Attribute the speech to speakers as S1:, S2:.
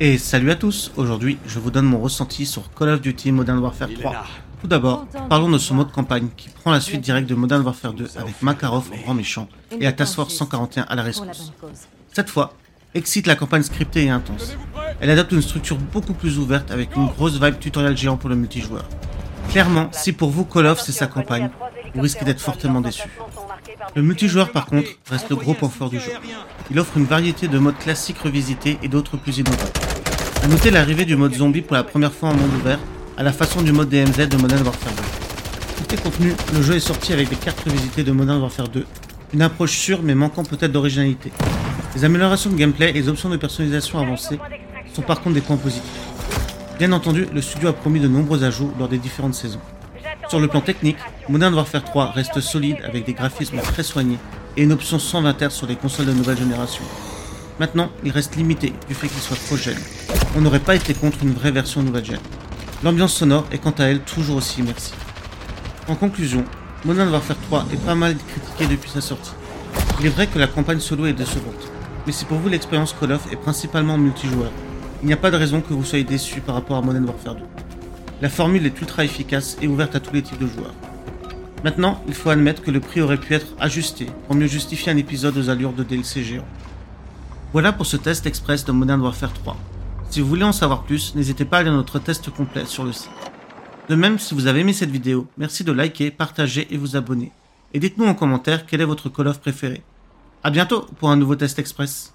S1: Et salut à tous, aujourd'hui je vous donne mon ressenti sur Call of Duty Modern Warfare 3. Tout d'abord, parlons de ce mode campagne qui prend la suite directe de Modern Warfare 2 avec Makarov en grand méchant et la Task Force 141 à la rescousse. Cette fois, excite la campagne scriptée et intense. Elle adopte une structure beaucoup plus ouverte avec une grosse vibe tutoriel géant pour le multijoueur. Clairement, si pour vous Call of c'est sa campagne, vous risquez d'être fortement déçu. Le multijoueur par contre reste le gros point fort du jeu. Il offre une variété de modes classiques revisités et d'autres plus innovants. A noter l'arrivée du mode zombie pour la première fois en monde ouvert, à la façon du mode DMZ de Modern Warfare 2. Côté contenu, le jeu est sorti avec des cartes revisitées de Modern Warfare 2, une approche sûre mais manquant peut-être d'originalité. Les améliorations de gameplay et les options de personnalisation avancées sont par contre des points positifs. Bien entendu, le studio a promis de nombreux ajouts lors des différentes saisons. Sur le plan technique, Modern Warfare 3 reste solide avec des graphismes très soignés et une option 120 Hz sur les consoles de nouvelle génération. Maintenant, il reste limité du fait qu'il soit trop jeune. On n'aurait pas été contre une vraie version nouvelle gen. L'ambiance sonore est quant à elle toujours aussi immersive. En conclusion, Modern Warfare 3 est pas mal critiqué depuis sa sortie. Il est vrai que la campagne solo est décevante, mais si pour vous l'expérience Call of est principalement multijoueur, il n'y a pas de raison que vous soyez déçu par rapport à Modern Warfare 2. La formule est ultra efficace et ouverte à tous les types de joueurs. Maintenant, il faut admettre que le prix aurait pu être ajusté pour mieux justifier un épisode aux allures de DLC géant. Voilà pour ce test express de Modern Warfare 3. Si vous voulez en savoir plus, n'hésitez pas à lire notre test complet sur le site. De même, si vous avez aimé cette vidéo, merci de liker, partager et vous abonner. Et dites-nous en commentaire quel est votre Call of préféré. A bientôt pour un nouveau test express.